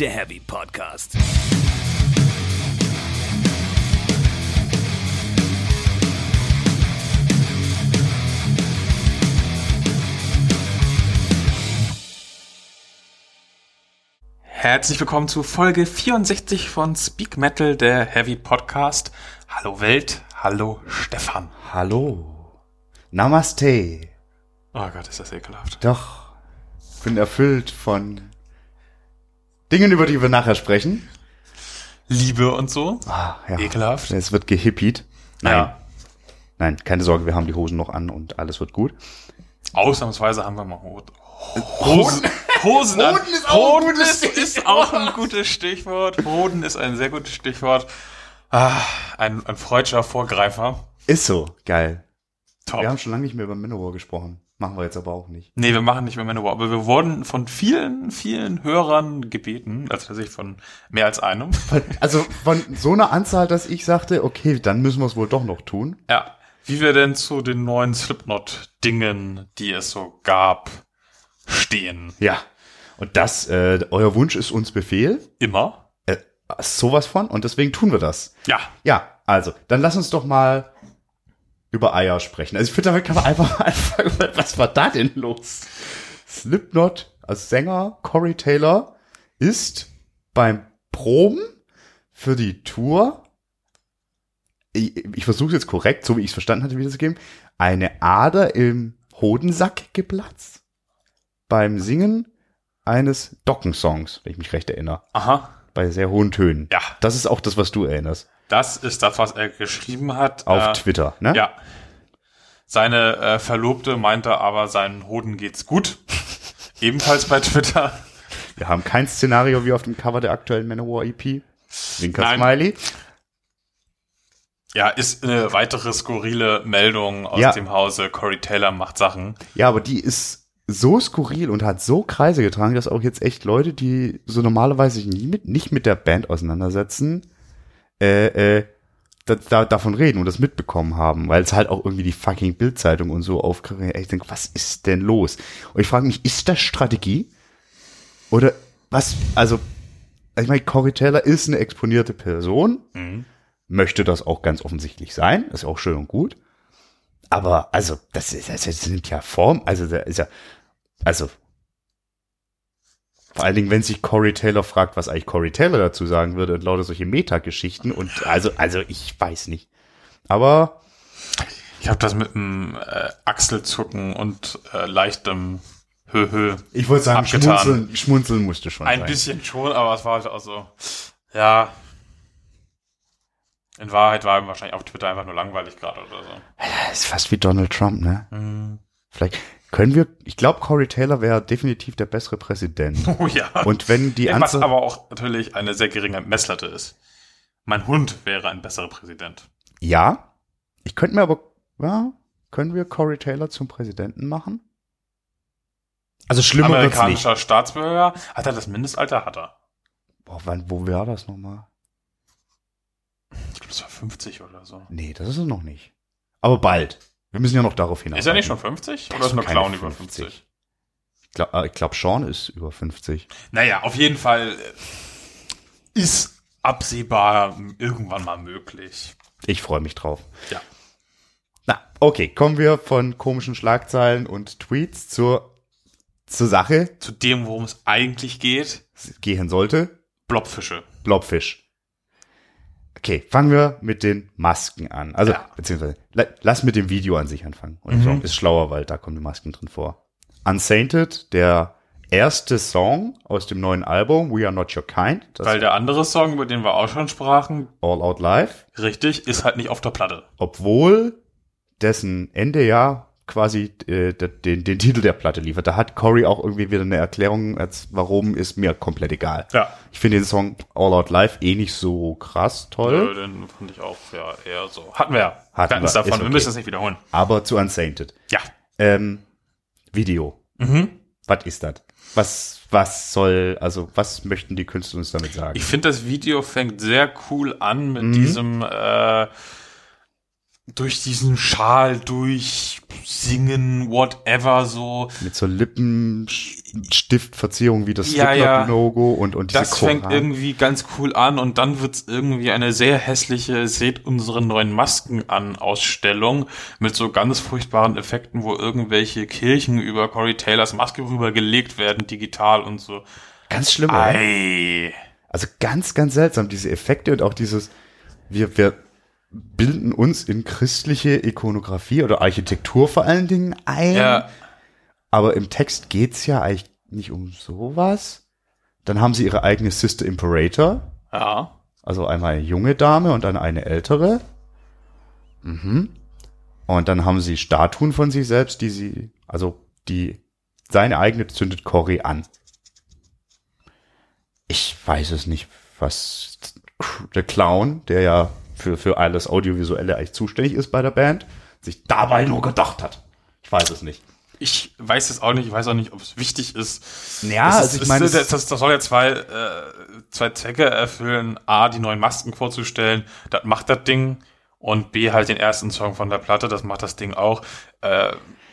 der Heavy Podcast. Herzlich willkommen zu Folge 64 von Speak Metal, der Heavy Podcast. Hallo Welt, hallo Stefan. Hallo. Namaste. Oh Gott, ist das ekelhaft. Doch. Bin erfüllt von Dingen, über die wir nachher sprechen. Liebe und so. Ah, ja. Ekelhaft. Es wird gehippied. Nein. Ja. Nein, keine Sorge, wir haben die Hosen noch an und alles wird gut. Ausnahmsweise haben wir mal Ho Hosen. Hosen an. Hoden ist auch ein Hoden gutes ist, ist auch ein gutes Stichwort. Hoden ist ein sehr gutes Stichwort. Ah, ein, ein freudscher Vorgreifer. Ist so. Geil. Top. Wir haben schon lange nicht mehr über Manowar gesprochen. Machen wir jetzt aber auch nicht. Nee, wir machen nicht mehr Manowar, aber wir wurden von vielen, vielen Hörern gebeten, also tatsächlich von mehr als einem. Also von so einer Anzahl, dass ich sagte, okay, dann müssen wir es wohl doch noch tun. Ja, wie wir denn zu den neuen Slipknot-Dingen, die es so gab, stehen. Ja. Und das, äh, euer Wunsch ist uns Befehl. Immer? Äh, sowas von. Und deswegen tun wir das. Ja. Ja, also, dann lass uns doch mal über Eier sprechen. Also ich finde, damit kann man einfach mal anfangen. Was war da denn los? Slipknot als Sänger Corey Taylor ist beim Proben für die Tour, ich, ich versuche jetzt korrekt, so wie ich es verstanden hatte, wiederzugeben, eine Ader im Hodensack geplatzt beim Singen eines Dockensongs, wenn ich mich recht erinnere, Aha. bei sehr hohen Tönen. Ja. Das ist auch das, was du erinnerst. Das ist das, was er geschrieben hat. Auf äh, Twitter, ne? Ja. Seine äh, Verlobte meinte aber, seinen Hoden geht's gut. Ebenfalls bei Twitter. Wir haben kein Szenario wie auf dem Cover der aktuellen Manowar EP. Winker Nein. Smiley. Ja, ist eine weitere skurrile Meldung aus Ja. dem Hause. Corey Taylor macht Sachen. Ja, aber die ist so skurril und hat so Kreise getragen, dass auch jetzt echt Leute, die so normalerweise nie mit, nicht mit der Band auseinandersetzen, äh, äh, da, da, davon reden und das mitbekommen haben, weil es halt auch irgendwie die fucking Bildzeitung und so aufkriegt. Ich denke, was ist denn los? Und ich frage mich, ist das Strategie? Oder was, also, ich meine, Corey Taylor ist eine exponierte Person, möchte das auch ganz offensichtlich sein, ist auch schön und gut. Aber, also, das, ist, das, das nimmt ja Form, also, da ist ja, also, vor allen Dingen, wenn sich Corey Taylor fragt, was eigentlich Corey Taylor dazu sagen würde und lauter solche Metageschichten und, also, also, ich weiß nicht. Aber, Ich habe das mit einem äh, Achselzucken und äh, leichtem Höhö. ich wollte sagen, Abgetan. schmunzeln, schmunzeln musste schon Ein sein. bisschen schon, aber es war halt auch so, ja. In Wahrheit war ihm wahrscheinlich auf Twitter einfach nur langweilig gerade oder so. Das ist fast wie Donald Trump, ne? Mhm. Vielleicht können wir, ich glaube, Corey Taylor wäre definitiv der bessere Präsident. Oh ja. Und wenn die Was Anzahl, aber auch natürlich eine sehr geringe Messlatte ist. Mein Hund wäre ein besserer Präsident. ja, ich könnte mir aber, ja, können wir Corey Taylor zum Präsidenten machen? Also schlimmer wird's nicht. Amerikanischer Staatsbürger. Hat er das Mindestalter? Hat er. Boah, wann, wo wäre das nochmal? Ich glaube, das war 50 oder so. Nee, das ist es noch nicht. Aber bald. Wir müssen ja noch darauf hinaus. Ist er nicht schon 50? Der Oder ist nur Clown über 50. 50? Ich glaube, äh, glaub, Sean ist über 50. Naja, auf jeden Fall äh, ist absehbar irgendwann mal möglich. Ich freue mich drauf. Ja. Na, okay, kommen wir von komischen Schlagzeilen und Tweets zur, zur Sache, Zu dem, worum es eigentlich geht, gehen sollte. Blobfische. Blobfisch. Okay, fangen wir mit den Masken an. Also, Ja. beziehungsweise, la, lass mit dem Video an sich anfangen. Und Mhm. so ist schlauer, weil da kommen die Masken drin vor. Unsainted, der erste Song aus dem neuen Album, We Are Not Your Kind, Weil der andere Song, über den wir auch schon sprachen, All Out Live, richtig, ist halt nicht auf der Platte. obwohl dessen Ende ja quasi äh, de- den, den Titel der Platte liefert. Da hat Corey auch irgendwie wieder eine Erklärung, als warum ist mir komplett egal. Ja. Ich finde den Song All Out Live eh nicht so krass toll. Äh, den fand ich auch ja, eher so. Hatten wir ja. Hatten wir davon. ist Wir okay. müssen es nicht wiederholen. Aber zu Unsainted. Ja. Ähm, Video. Mhm. Was ist das? Was, was soll, also was möchten die Künstler uns damit sagen? Ich finde, das Video fängt sehr cool an mit Mhm. diesem äh, durch diesen Schal durch singen, whatever, so. Mit so Lippenstiftverzierung wie das Ja, ja. Slipknot-Logo und, und diese Das fängt Choral. irgendwie ganz cool an und dann wird's irgendwie eine sehr hässliche Seht unsere neuen Masken an Ausstellung mit so ganz furchtbaren Effekten, wo irgendwelche Kirchen über Corey Taylors Maske rübergelegt werden, digital und so. Ganz schlimm? Ei. Also ganz, ganz seltsam, diese Effekte und auch dieses, wir, wir bilden uns in christliche Ikonografie oder Architektur vor allen Dingen ein. Ja, Aber im Text geht's ja eigentlich nicht um sowas. Dann haben sie ihre eigene Sister Imperator. ja. Also einmal eine junge Dame und dann eine ältere. Mhm. Und dann haben sie Statuen von sich selbst, die sie, also die, seine eigene zündet Cory an. Ich weiß es nicht, was der Clown, der ja für, für alles Audiovisuelle eigentlich zuständig ist bei der Band, sich dabei nur gedacht hat. Ich weiß es nicht. Ich weiß es auch nicht, ich weiß auch nicht, ob es wichtig ist. Ja, das, also ist, ich meine, das, das, das soll ja zwei, äh, zwei Zwecke erfüllen. A, die neuen Masken vorzustellen, das macht das Ding. Und B, halt den ersten Song von der Platte, das macht das Ding auch. Äh,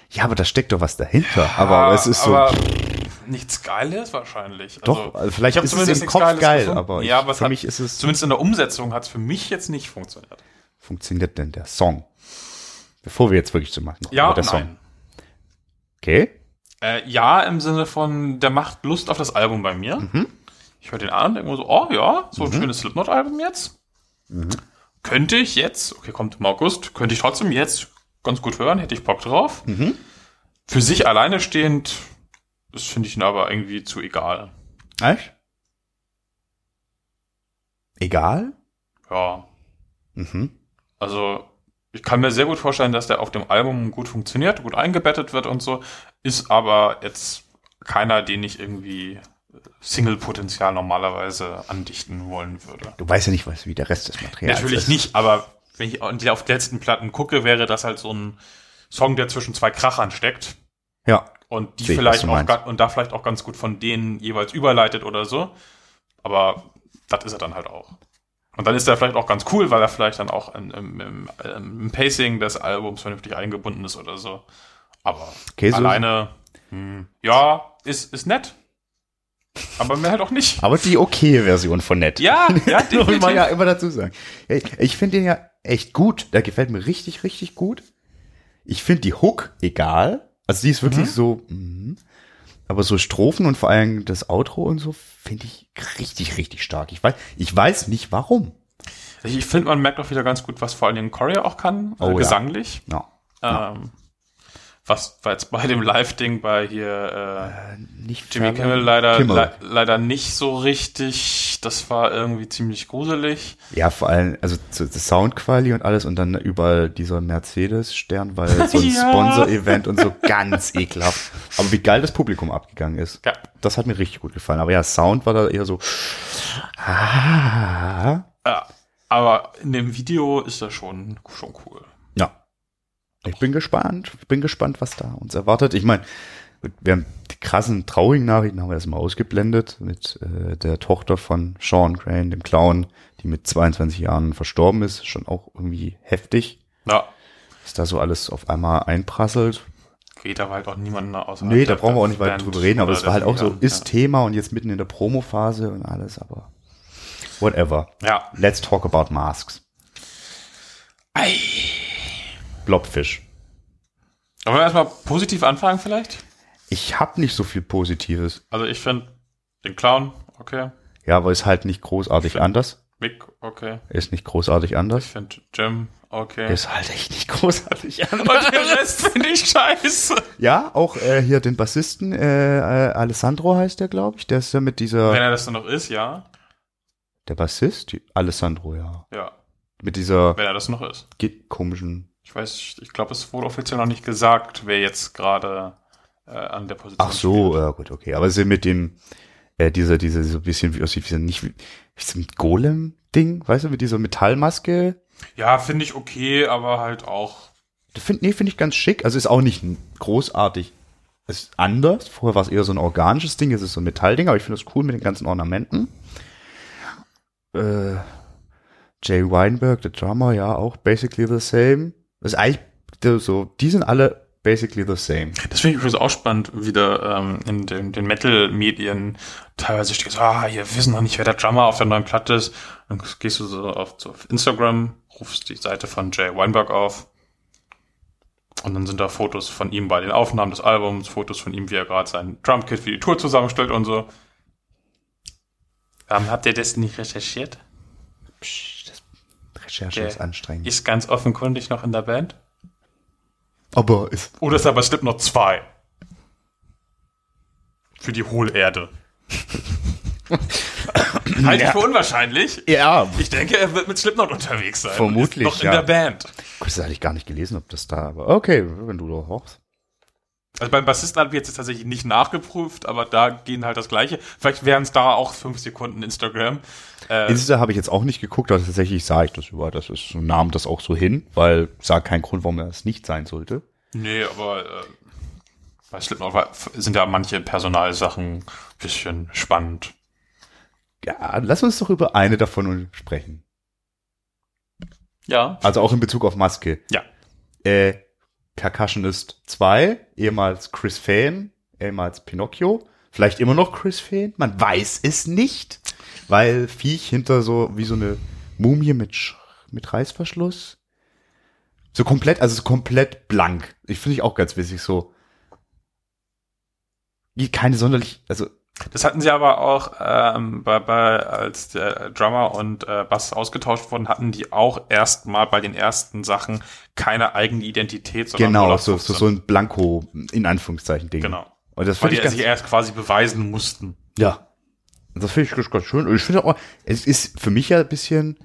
Ja, aber da steckt doch was dahinter. aber es ist so. aber nichts Geiles wahrscheinlich. Doch, also vielleicht ist es im Kopf Geiles geil, gefunden. aber ich- ja, aber für hat, mich ist es- zumindest in der Umsetzung hat es für mich jetzt nicht funktioniert. funktioniert denn der Song? Bevor wir jetzt wirklich zu machen. Ja, der nein. Okay. Äh, ja, im Sinne von, der macht Lust auf das Album bei mir. Mhm. Ich höre den an und denke mir so, oh ja, so ein schönes Slipknot-Album jetzt. Mhm. Könnte ich jetzt, okay, kommt im August, könnte ich trotzdem jetzt ganz gut hören, hätte ich Bock drauf. Mhm. Für sich alleine stehend, das finde ich ihn aber irgendwie zu egal. Echt? Egal? Ja, Mhm. also ich kann mir sehr gut vorstellen, dass der auf dem Album gut funktioniert, gut eingebettet wird und so, ist aber jetzt keiner, den ich irgendwie Single-Potenzial normalerweise andichten wollen würde. Du weißt ja nicht, was, wie der Rest des Materials Natürlich ist. nicht, aber wenn ich auf die letzten Platten gucke, wäre das halt so ein Song, der zwischen zwei Krachern steckt Ja. Und die was vielleicht auch und da vielleicht auch ganz gut von denen jeweils überleitet oder so. Aber das ist er dann halt auch. Und dann ist er vielleicht auch ganz cool, weil er vielleicht dann auch im, im, im, im Pacing des Albums vernünftig eingebunden ist oder so. Aber Okay, so- alleine, hm, ja, ist, ist nett. Aber mehr halt auch nicht. Aber die okaye Version von Nett. Ja, ja, Das muss man definitiv. ja immer dazu sagen. Ich finde den ja echt gut. Der gefällt mir richtig, richtig gut. Ich finde die Hook egal. Also die ist wirklich Mhm. so, mhm. aber so Strophen und vor allem das Outro und so finde ich richtig, richtig stark. Ich weiß, ich weiß nicht warum. Ich finde, man merkt auch wieder ganz gut, was vor allem Corea auch kann, Oh, äh, ja. gesanglich. Ja. Ähm, was war jetzt bei dem Live-Ding bei hier äh, Nicht Jimmy. Kimmel leider, Kimmel. le leider nicht so richtig. Das war irgendwie ziemlich gruselig. Ja, vor allem, also so das Soundquali und alles und dann überall dieser Mercedes-Stern, weil so ein Ja. Sponsor-Event und so ganz ekelhaft. Aber wie geil das Publikum abgegangen ist. Ja. Das hat mir richtig gut gefallen. Aber ja, Sound war da eher so. Ah, Ja, aber in dem Video ist das schon, schon cool. Ich bin gespannt. Ich bin gespannt, was da uns erwartet. Ich meine, wir haben die krassen, traurigen Nachrichten haben wir erstmal ausgeblendet mit äh, der Tochter von Sean Crane, dem Clown, die mit 22 Jahren verstorben ist. Schon auch irgendwie heftig. Ja, dass da so alles auf einmal einprasselt. geht aber halt auch niemanden außer. Nee, da brauchen wir auch nicht weiter drüber reden, aber es war halt auch so, ist Ja. Thema und jetzt mitten in der Promo-Phase und alles, aber whatever. ja. Let's talk about masks. Ei. Blobfish. Wollen wir erstmal positiv anfangen vielleicht? Ich hab nicht so viel Positives. Also ich finde den Clown, okay. Ja, aber ist halt nicht großartig anders. Mick, okay. Ist nicht großartig Ich anders. finde Jim, okay. Ist halt echt nicht großartig Und anders. den Rest finde ich scheiße. Ja, auch äh, hier den Bassisten, äh, äh, Alessandro heißt der, glaube ich. Der ist ja mit dieser, Wenn er das dann noch ist, ja. der Bassist? Alessandro, ja. Ja, Mit dieser wenn er das noch ist. komischen Ich weiß, ich glaube, es wurde offiziell noch nicht gesagt, wer jetzt gerade äh, an der Position Ach so, spielt. ja gut, okay. Aber sie mit dem, äh, dieser, dieser, so ein bisschen wie aussieht, wie nicht wie, Golem-Ding, weißt du, mit dieser Metallmaske. Ja, finde ich okay, aber halt auch. Find, nee, finde ich ganz schick. Also ist auch nicht großartig. Ist anders. Vorher war es eher so ein organisches Ding, jetzt ist es so ein Metallding, aber ich finde das cool mit den ganzen Ornamenten. Äh, Jay Weinberg, der Drummer, ja, auch basically the same. Das ist eigentlich so, die sind alle basically the same. Das finde ich übrigens auch spannend, wieder ähm, in den, den Metal-Medien teilweise steht so, ah, wir wissen noch nicht, wer der Drummer auf der neuen Platte ist. Dann gehst du so auf, so auf Instagram, rufst die Seite von Jay Weinberg auf und dann sind da Fotos von ihm bei den Aufnahmen des Albums, Fotos von ihm, wie er gerade sein Drumkit für die Tour zusammenstellt und so. Ähm, habt ihr das nicht recherchiert? Psch, das Recherche Der ist anstrengend. Ist ganz offenkundig noch in der Band? aber ist Oder ist er bei Slipknot 2? Für die Hohlerde. Halte ich Ja. für unwahrscheinlich. ja, Ich denke, er wird mit Slipknot unterwegs sein. Vermutlich, noch in ja. der Band. das hatte ich gar nicht gelesen, ob das da, aber okay, wenn du da hochst. Also beim Bassisten haben wir jetzt tatsächlich nicht nachgeprüft, aber da gehen halt das Gleiche. Vielleicht wären es da auch fünf Sekunden Instagram. Äh, Insta habe ich jetzt auch nicht geguckt, aber tatsächlich sah ich das über. Das ist nahm das auch so hin, weil sah keinen Grund, warum er es nicht sein sollte. nee, aber äh, bei Slipknot sind ja manche Personalsachen ein bisschen spannend. Ja, lass uns doch über eine davon sprechen. Ja. Also auch in Bezug auf Maske. Ja. Äh, Percussionist 2, ehemals Chris Fane, ehemals Pinocchio, vielleicht immer noch Chris Fane, man weiß es nicht, weil Viech hinter so wie so eine Mumie mit, Sch mit Reißverschluss. So komplett, also so komplett blank. Ich finde ich auch ganz witzig so. Keine sonderlich, also Das hatten sie aber auch ähm, bei, bei als der Drummer und äh, Bass ausgetauscht wurden, hatten die auch erstmal bei den ersten Sachen keine eigene Identität, sondern genau, 0815. so, so, so ein Blanko, in Anführungszeichen Ding. Genau. Und das Weil die sich erst quasi beweisen mussten. Ja. Das finde ich ganz, ganz schön. Und ich finde auch, es ist für mich ja ein bisschen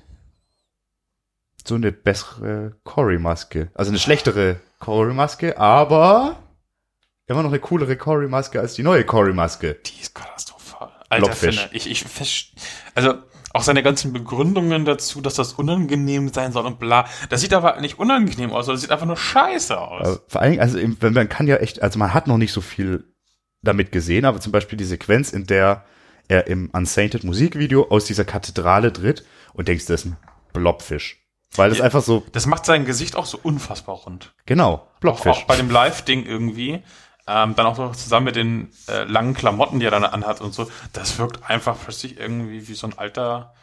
so eine bessere Cory-Maske. Also eine schlechtere Cory-Maske, aber immer noch eine coolere Cory-Maske als die neue Cory-Maske. Die ist katastrophal. Alter. Finne, ich, ich also auch seine ganzen Begründungen dazu, dass das unangenehm sein soll und bla. Das sieht aber nicht unangenehm aus, sondern das sieht einfach nur scheiße aus. Vor allen Dingen, also man kann ja echt, also man hat noch nicht so viel damit gesehen, aber zum Beispiel die Sequenz, in der er im Unsainted Musikvideo aus dieser Kathedrale tritt und denkst, das ist ein Blobfisch. Weil das Ja. einfach so, Das macht sein Gesicht auch so unfassbar rund. genau, Auch, Blobfisch. auch bei dem Live-Ding irgendwie. Ähm, dann auch noch zusammen mit den äh, langen Klamotten, die er dann anhat und so. Das wirkt einfach plötzlich irgendwie wie so ein alter,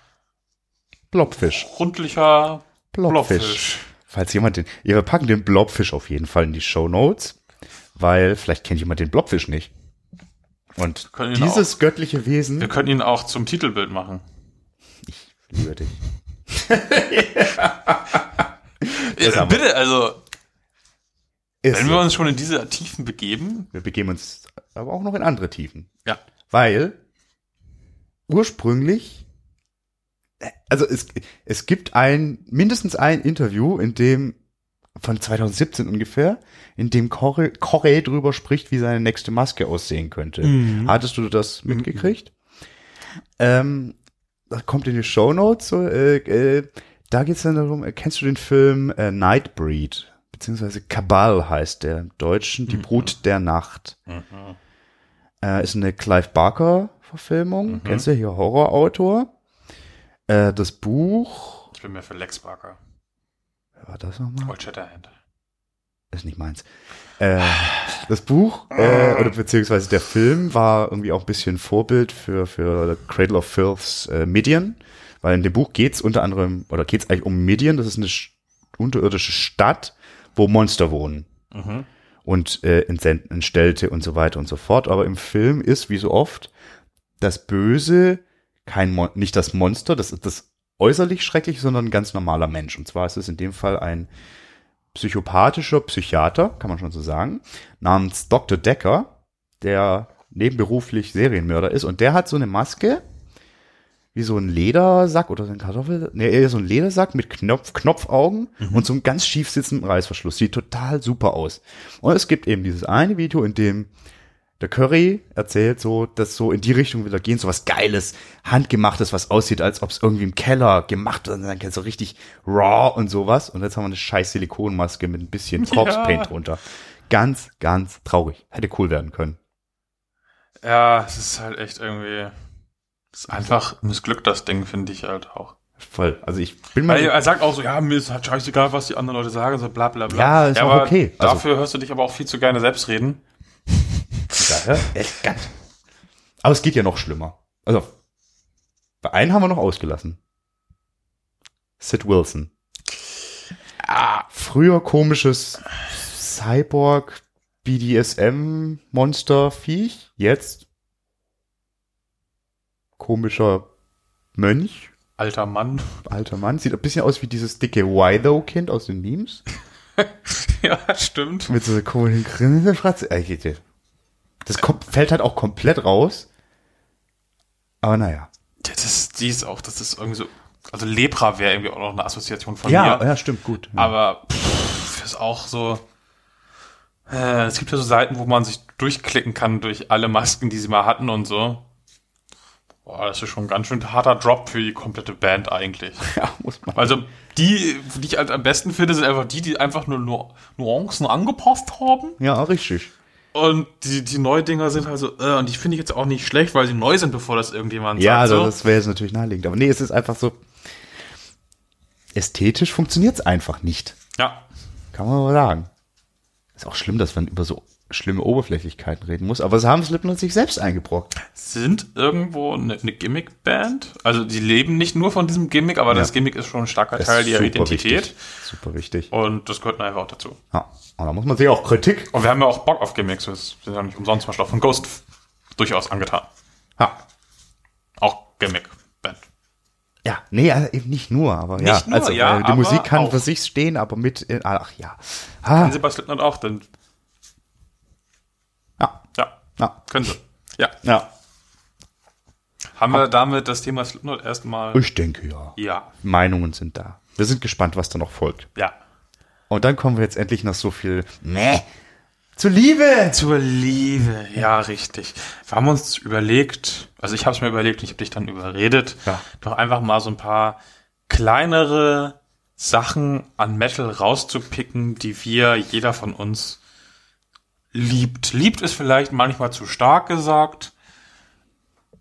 Blobfisch. rundlicher Blobfisch. Blobfisch. Falls jemand den, ja, wir packen den Blobfisch auf jeden Fall in die Show Notes, weil vielleicht kennt jemand den Blobfisch nicht. Und dieses göttliche Wesen, Wir können ihn auch zum Titelbild machen. liebe dich. Haben bitte, also, Ist wenn so. wir uns schon in diese Tiefen begeben. wir begeben uns aber auch noch in andere Tiefen. Ja. Weil ursprünglich, äh, also es, es gibt ein, mindestens ein Interview, in dem, von 2017 ungefähr, in dem Corey, Corey drüber spricht, wie seine nächste Maske aussehen könnte. Hattest du das mitgekriegt? Ähm, das kommt in die Show Notes. So, äh, äh, da geht's dann darum, äh, kennst du den Film äh, Nightbreed? Beziehungsweise Kabal heißt der im Deutschen, die Brut der Nacht. Äh, ist eine Clive Barker Verfilmung. Kennst du hier Horrorautor? Äh, das Buch, Ich bin mehr für Lex Barker. wer war das nochmal? Old Shatterhand. ist nicht meins. Äh, das Buch, äh, oder beziehungsweise der Film war irgendwie auch ein bisschen Vorbild für, für Cradle of Filths äh, Midian, weil in dem Buch geht's unter anderem, oder geht's eigentlich um Midian, das ist eine sch- unterirdische Stadt, wo Monster wohnen Mhm. und äh, Entstellte und so weiter und so fort. Aber im Film ist, wie so oft, das Böse kein Mon nicht das Monster, das ist das äußerlich schrecklich, sondern ein ganz normaler Mensch. Und zwar ist es in dem Fall ein psychopathischer Psychiater, kann man schon so sagen, namens Dr. Decker, der nebenberuflich Serienmörder ist. Und der hat so eine Maske, wie so ein Ledersack oder so ein Kartoffel, nee, eher so ein Ledersack mit Knopf, Knopfaugen und so einem ganz schief sitzenden Reißverschluss. Sieht total super aus. Und es gibt eben dieses eine Video, in dem der Curry erzählt so, dass so in die Richtung will er gehen, so was Geiles, Handgemachtes, was aussieht, als ob es irgendwie im Keller gemacht wird, und dann so richtig raw und sowas. Und jetzt haben wir eine scheiß Silikonmaske mit ein bisschen Corpse Paint Ja. drunter. Ganz, ganz traurig. Hätte cool werden können. Ja, es ist halt echt irgendwie. Es ist einfach missglückt, das Ding, finde ich halt auch. Voll. Also ich bin mal. Er sagt auch so, ja, mir ist halt scheißegal, was die anderen Leute sagen, so bla bla bla. Ja, ist auch aber okay. Also- Dafür hörst du dich aber auch viel zu gerne selbst reden. Ja, echt ganz. Aber es geht ja noch schlimmer. Also, bei einen haben wir noch ausgelassen. Sid Wilson. Ah, Früher komisches Cyborg, BDSM, Monster, Viech. Jetzt komischer Mönch, alter Mann. alter Mann. Sieht ein bisschen aus wie dieses dicke Why-Though-Kind aus den Memes. ja, stimmt. Mit so einer komischen jetzt. Das kommt, fällt halt auch komplett raus. Aber naja. Ja, Das ist, die ist auch, das ist irgendwie so, also Lepra wäre irgendwie auch noch eine Assoziation von Ja, mir. ja, stimmt, gut. Ja. Aber pff, ist auch so. Äh, es gibt ja so Seiten, wo man sich durchklicken kann durch alle Masken, die sie mal hatten und so. Boah, das ist schon ein ganz schön harter Drop für die komplette Band eigentlich. ja, muss man. Also die, die ich halt am besten finde, sind einfach die, die einfach nur Nu- Nuancen angepasst haben. Ja, richtig. Und die, die Neudinger sind halt so, äh, und die finde ich jetzt auch nicht schlecht, weil sie neu sind, bevor das irgendjemand Ja, sagt. also so. das wäre jetzt natürlich naheliegend. Aber nee, es ist einfach so. Ästhetisch funktioniert es einfach nicht. ja. Kann man mal sagen. Ist auch schlimm, dass man über so schlimme Oberflächlichkeiten reden muss, aber es haben Slipknot sich selbst eingebrockt. sind irgendwo eine, eine Gimmick-Band. Also die leben nicht nur von diesem Gimmick, aber das Gimmick ist schon ein starker Das Teil ihrer Identität. Wichtig. Super wichtig. Und das gehört einfach auch dazu. Ja. Und da muss man sich auch Kritik. Und wir haben ja auch Bock auf Gimmicks. Wir sind ja nicht umsonst zum Beispiel auch von Ghost durchaus angetan. Ja. Auch Gimmick-Band. Ja, nee, also eben nicht nur, aber ja. Nicht nur, also, ja, äh, die aber Musik kann auch. für sich stehen, aber mit, äh, ach ja. Ah, Können sie bei Slipknot auch, denn ja, ja, ja, können sie. Ja. ja. Haben wir damit das Thema Slipknot erstmal. Ich denke ja. Ja. Meinungen sind da. Wir sind gespannt, was da noch folgt. Ja. Und dann kommen wir jetzt endlich nach so viel Meh zur Liebe. Zur Liebe, ja, richtig. Wir haben uns überlegt, also ich habe es mir überlegt und ich habe dich dann überredet, Ja. doch einfach mal so ein paar kleinere Sachen an Metal rauszupicken, die wir, jeder von uns, liebt. Liebt ist vielleicht manchmal zu stark gesagt,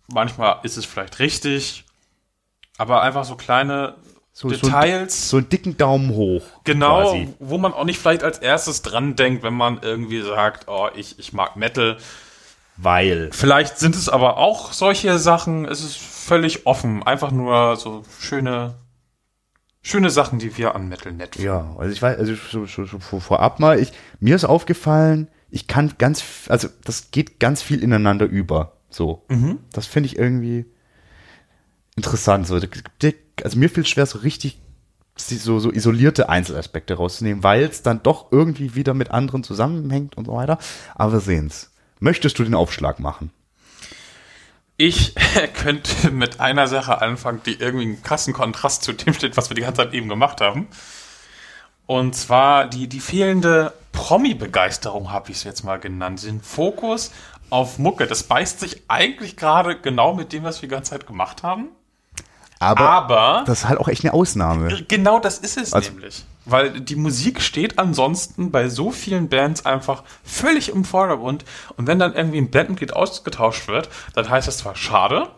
manchmal ist es vielleicht richtig, aber einfach so kleine So, Details. so einen dicken Daumen hoch. Genau, Quasi. wo man auch nicht vielleicht als erstes dran denkt, wenn man irgendwie sagt, oh, ich, ich mag Metal. Weil. Vielleicht sind es aber auch solche Sachen, es ist völlig offen. Einfach nur so schöne, schöne Sachen, die wir an Metal nett finden. Ja, also ich weiß, also so, so, so vor- vorab mal, ich, mir ist aufgefallen, ich kann ganz, also das geht ganz viel ineinander über. So. Das finde ich irgendwie interessant. So. Also mir fiel schwer, so richtig so, so isolierte Einzelaspekte rauszunehmen, weil es dann doch irgendwie wieder mit anderen zusammenhängt und so weiter. Aber wir sehen's. Möchtest du den Aufschlag machen? Ich könnte mit einer Sache anfangen, die irgendwie einen krassen Kontrast zu dem steht, was wir die ganze Zeit eben gemacht haben. Und zwar die, die fehlende Promi-Begeisterung, habe ich es jetzt mal genannt. Den Fokus auf Mucke. Das beißt sich eigentlich gerade genau mit dem, was wir die ganze Zeit gemacht haben. Aber, Aber das ist halt auch echt eine Ausnahme. genau das ist es Also- nämlich. Weil die Musik steht ansonsten bei so vielen Bands einfach völlig im Vordergrund. Und wenn dann irgendwie ein Bandmitglied ausgetauscht wird, dann heißt das zwar schade,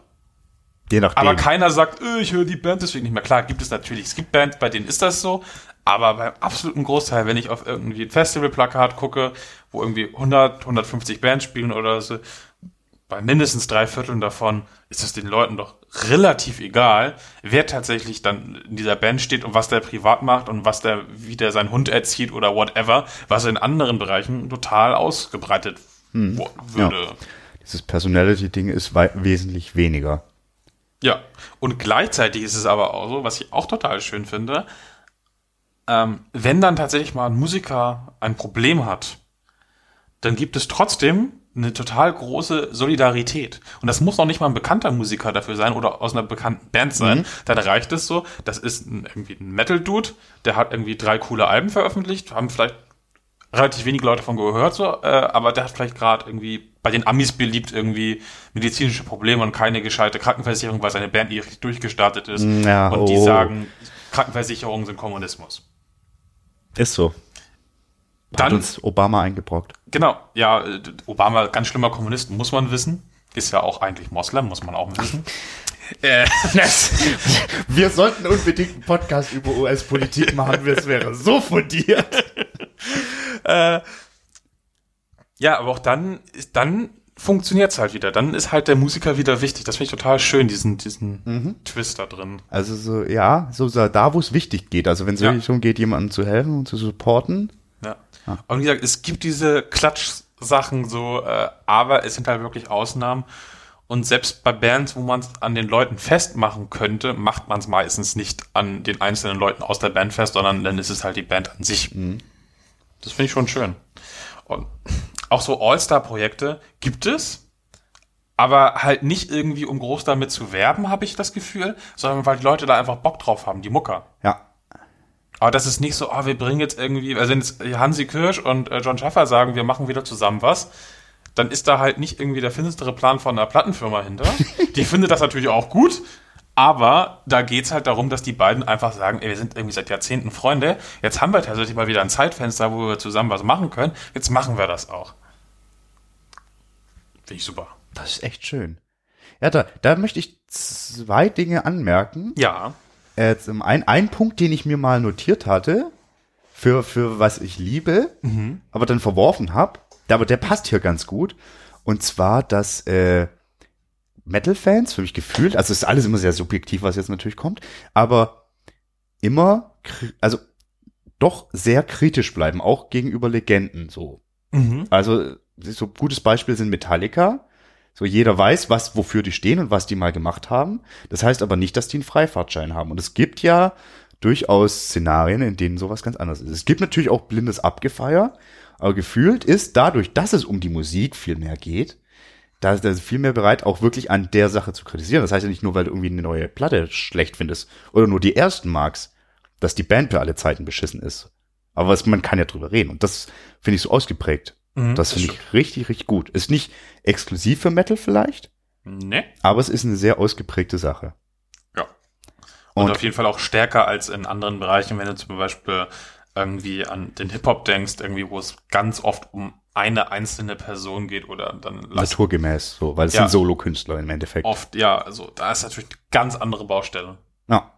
Je nachdem. aber keiner sagt, äh, ich höre die Band deswegen nicht mehr. Klar, gibt es natürlich. Es gibt Bands, bei denen ist das so. Aber beim absoluten Großteil, wenn ich auf irgendwie ein Festivalplakat gucke, wo irgendwie 100, 150 Bands spielen oder so, bei mindestens drei Vierteln davon ist es den Leuten doch relativ egal, wer tatsächlich dann in dieser Band steht und was der privat macht und was der, wie der seinen Hund erzieht oder whatever, was in anderen Bereichen total ausgebreitet wo- würde. Dieses Personality-Ding ist wesentlich weniger. Ja, und gleichzeitig ist es aber auch so, was ich auch total schön finde, ähm, wenn dann tatsächlich mal ein Musiker ein Problem hat, dann gibt es trotzdem eine total große Solidarität. Und das muss noch nicht mal ein bekannter Musiker dafür sein oder aus einer bekannten Band sein. Dann reicht es so, das ist ein, irgendwie ein Metal-Dude, der hat irgendwie drei coole Alben veröffentlicht, haben vielleicht relativ wenig Leute von gehört, so, äh, aber der hat vielleicht gerade irgendwie bei den Amis beliebt irgendwie medizinische Probleme und keine gescheite Krankenversicherung, weil seine Band nicht durchgestartet ist. Ja, und die oh. sagen, Krankenversicherungen sind Kommunismus. Ist so. Hat Dann, uns Obama eingebrockt. genau, ja, Obama, ganz schlimmer Kommunist, muss man wissen. Ist ja auch eigentlich Moslem, muss man auch wissen. Äh, Wir sollten unbedingt einen Podcast über US-Politik machen, das wäre so fundiert. äh, ja, aber auch dann, ist- dann funktioniert's halt wieder. Dann ist halt der Musiker wieder wichtig. Das finde ich total schön, diesen, diesen Twist da drin. Also so, ja, so da, wo es wichtig geht. Also wenn es Ja. wirklich darum geht, jemandem zu helfen und zu supporten. Ja. Und wie gesagt, es gibt diese Klatsch-Sachen so, äh, aber es sind halt wirklich Ausnahmen. Und selbst bei Bands, wo man es an den Leuten festmachen könnte, macht man es meistens nicht an den einzelnen Leuten aus der Band fest, sondern dann ist es halt die Band an sich. Das finde ich schon schön. Und auch so All-Star-Projekte gibt es, aber halt nicht irgendwie, um groß damit zu werben, habe ich das Gefühl, sondern weil die Leute da einfach Bock drauf haben, die Mucker. Ja. Aber das ist nicht so, ah, wir bringen jetzt irgendwie, also wenn jetzt Hansi Kirsch und äh, John Schaffer sagen, wir machen wieder zusammen was, dann ist da halt nicht irgendwie der finstere Plan von einer Plattenfirma hinter. Die findet das natürlich auch gut, aber da geht's halt darum, dass die beiden einfach sagen, ey, wir sind irgendwie seit Jahrzehnten Freunde, jetzt haben wir tatsächlich mal wieder ein Zeitfenster, wo wir zusammen was machen können, jetzt machen wir das auch. Finde ich super. Das ist echt schön. Ja, da, da möchte ich zwei Dinge anmerken. Ja. Äh, zum einen, ein Punkt, den ich mir mal notiert hatte, für, für was ich liebe, aber dann verworfen habe, aber der passt hier ganz gut. Und zwar, dass äh, Metal-Fans, für mich gefühlt, also es ist alles immer sehr subjektiv, was jetzt natürlich kommt, aber immer, also doch sehr kritisch bleiben, auch gegenüber Legenden so. Mhm. Also so gutes Beispiel sind Metallica. So jeder weiß, was wofür die stehen und was die mal gemacht haben. Das heißt aber nicht, dass die einen Freifahrtschein haben. Und es gibt ja durchaus Szenarien, in denen sowas ganz anders ist. Es gibt natürlich auch blindes Abgefeier, aber gefühlt ist dadurch, dass es um die Musik viel mehr geht, da ist er viel mehr bereit, auch wirklich an der Sache zu kritisieren. Das heißt ja nicht nur, weil du irgendwie eine neue Platte schlecht findest oder nur die ersten magst, dass die Band für alle Zeiten beschissen ist. Aber es, man kann ja drüber reden. Und das finde ich so ausgeprägt. Mhm, das finde ich richtig, richtig gut. Ist nicht exklusiv für Metal vielleicht, Ne? aber es ist eine sehr ausgeprägte Sache. Ja. Und, Und- auf jeden Fall auch stärker als in anderen Bereichen, wenn du zum Beispiel irgendwie an den Hip-Hop denkst, irgendwie, wo es ganz oft um eine einzelne Person geht oder dann Naturgemäß, so, weil es Ja. sind Solo-Künstler im Endeffekt. oft, ja, also da ist natürlich eine ganz andere Baustelle. Ja.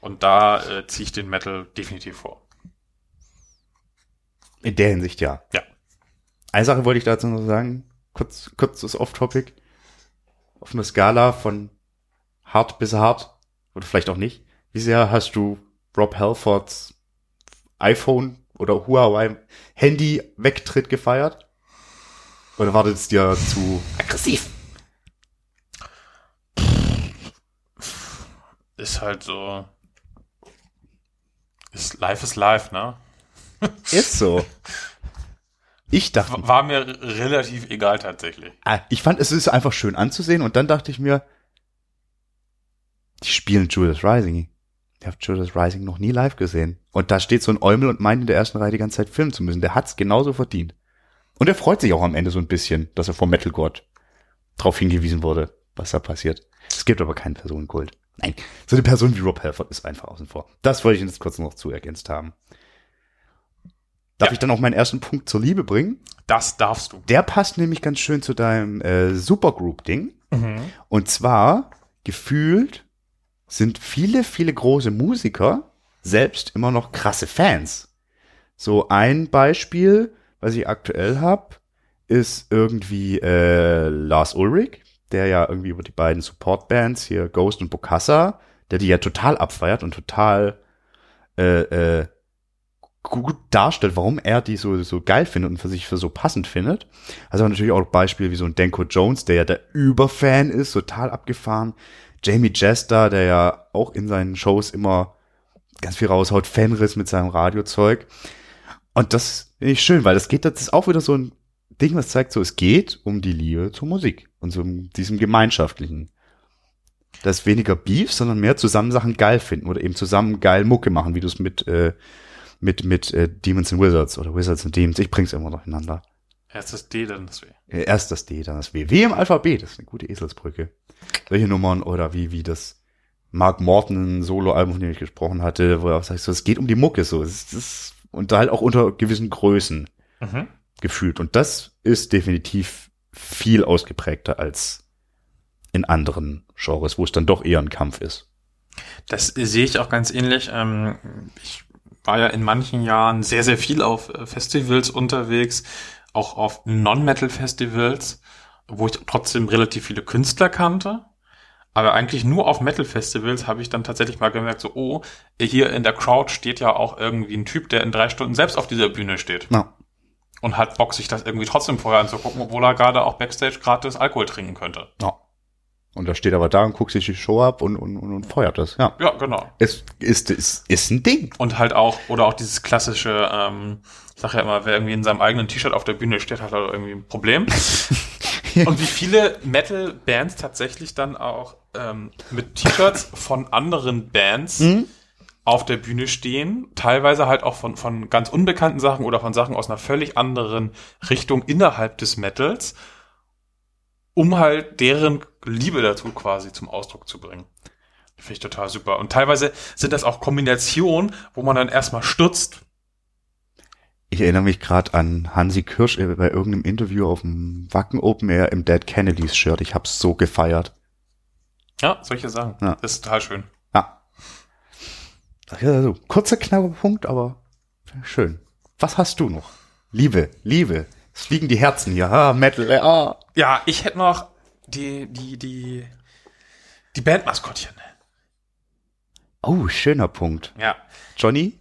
Und da äh, ziehe ich den Metal definitiv vor. In der Hinsicht ja. Ja. Eine Sache wollte ich dazu noch sagen, kurz, kurz das Off-Topic. Auf einer Skala von hart bis hart, oder vielleicht auch nicht. Wie sehr hast du Rob Halfords iPhone oder Huawei Handy Wegtritt gefeiert? Oder war das dir zu aggressiv? Ist halt so. Ist live ist live, ne? Ist so. Ich dachte, War mir relativ egal tatsächlich. Ah, ich fand, es ist einfach schön anzusehen und dann dachte ich mir, die spielen Judas Rising. Ich habe Judas Rising noch nie live gesehen. Und da steht so ein Eumel und meint in der ersten Reihe die ganze Zeit filmen zu müssen. Der hat's genauso verdient. Und er freut sich auch am Ende so ein bisschen, dass er vom Metal God drauf hingewiesen wurde, was da passiert. Es gibt aber keinen Personenkult. Nein, so eine Person wie Rob Halford ist einfach außen vor. Das wollte ich jetzt kurz noch zu ergänzt haben. Darf Ja. ich dann auch meinen ersten Punkt zur Liebe bringen? Das darfst du. Der passt nämlich ganz schön zu deinem äh, Supergroup-Ding. Und zwar, gefühlt, sind viele, viele große Musiker selbst immer noch krasse Fans. So ein Beispiel, was ich aktuell habe, ist irgendwie äh, Lars Ulrich, der ja irgendwie über die beiden Support-Bands hier Ghost und Bokassa, der die ja total abfeiert und total äh, äh, gut darstellt, warum er die so, so geil findet und für sich für so passend findet. Also natürlich auch Beispiele wie so ein Denko Jones, der ja der Überfan ist, total abgefahren. Jamie Jester, der ja auch in seinen Shows immer ganz viel raushaut, Fanriss mit seinem Radiozeug. Und das finde ich schön, weil das geht, das ist auch wieder so ein Ding, was zeigt so, es geht um die Liebe zur Musik und so um diesem Gemeinschaftlichen. Das ist weniger Beef, sondern mehr zusammen Sachen geil finden oder eben zusammen geil Mucke machen, wie du es mit, äh, mit, mit äh, Demons and Wizards oder Wizards and Demons, ich bring's immer durcheinander. Erstes D, dann das W. Äh, Erst das D, dann das W. W im Alphabet, das ist eine gute Eselsbrücke. Solche Nummern oder wie, wie das Mark Morton Solo-Album, von dem ich gesprochen hatte, wo er auch sagt, so, es geht um die Mucke, so, es ist, und da halt auch unter gewissen Größen Mhm. gefühlt. Und das ist definitiv viel ausgeprägter als in anderen Genres, wo es dann doch eher ein Kampf ist. Das sehe ich auch ganz ähnlich. Ähm, ich war ja in manchen Jahren sehr, sehr viel auf äh, Festivals unterwegs, auch auf Non-Metal-Festivals, wo ich trotzdem relativ viele Künstler kannte. Aber eigentlich nur auf Metal-Festivals habe ich dann tatsächlich mal gemerkt, so, oh, hier in der Crowd steht ja auch irgendwie ein Typ, der in drei Stunden selbst auf dieser Bühne steht. Ja. Und hat Bock, sich das irgendwie trotzdem vorher anzugucken, obwohl er gerade auch Backstage gratis Alkohol trinken könnte. ja. Und da steht aber da und guckt sich die Show ab und, und, und, und feuert das. Ja. Ja, genau. Es ist, ist, ist ein Ding. Und halt auch, oder auch dieses klassische, ähm, ich sag ja immer, wer irgendwie in seinem eigenen T-Shirt auf der Bühne steht, hat halt irgendwie ein Problem. Und wie viele Metal-Bands tatsächlich dann auch ähm, mit T-Shirts von anderen Bands auf der Bühne stehen, teilweise halt auch von, von ganz unbekannten Sachen oder von Sachen aus einer völlig anderen Richtung innerhalb des Metals, um halt deren Liebe dazu quasi zum Ausdruck zu bringen. Finde ich total super. Und teilweise sind das auch Kombinationen, wo man dann erstmal stürzt. Ich erinnere mich gerade an Hansi Kirsch äh, bei irgendeinem Interview auf dem Wacken Open Air im Dead Kennedys Shirt. Ich hab's so gefeiert. Ja, solche Sachen. Ja. Das ist total schön. Ja. Also, kurzer, knapper Punkt, aber schön. Was hast du noch? Liebe, Liebe. Es fliegen die Herzen hier. Ah, Metal, äh, ah. Ja, ich hätte noch die, die, die, die Bandmaskottchen. Oh, schöner Punkt. Ja, Johnny?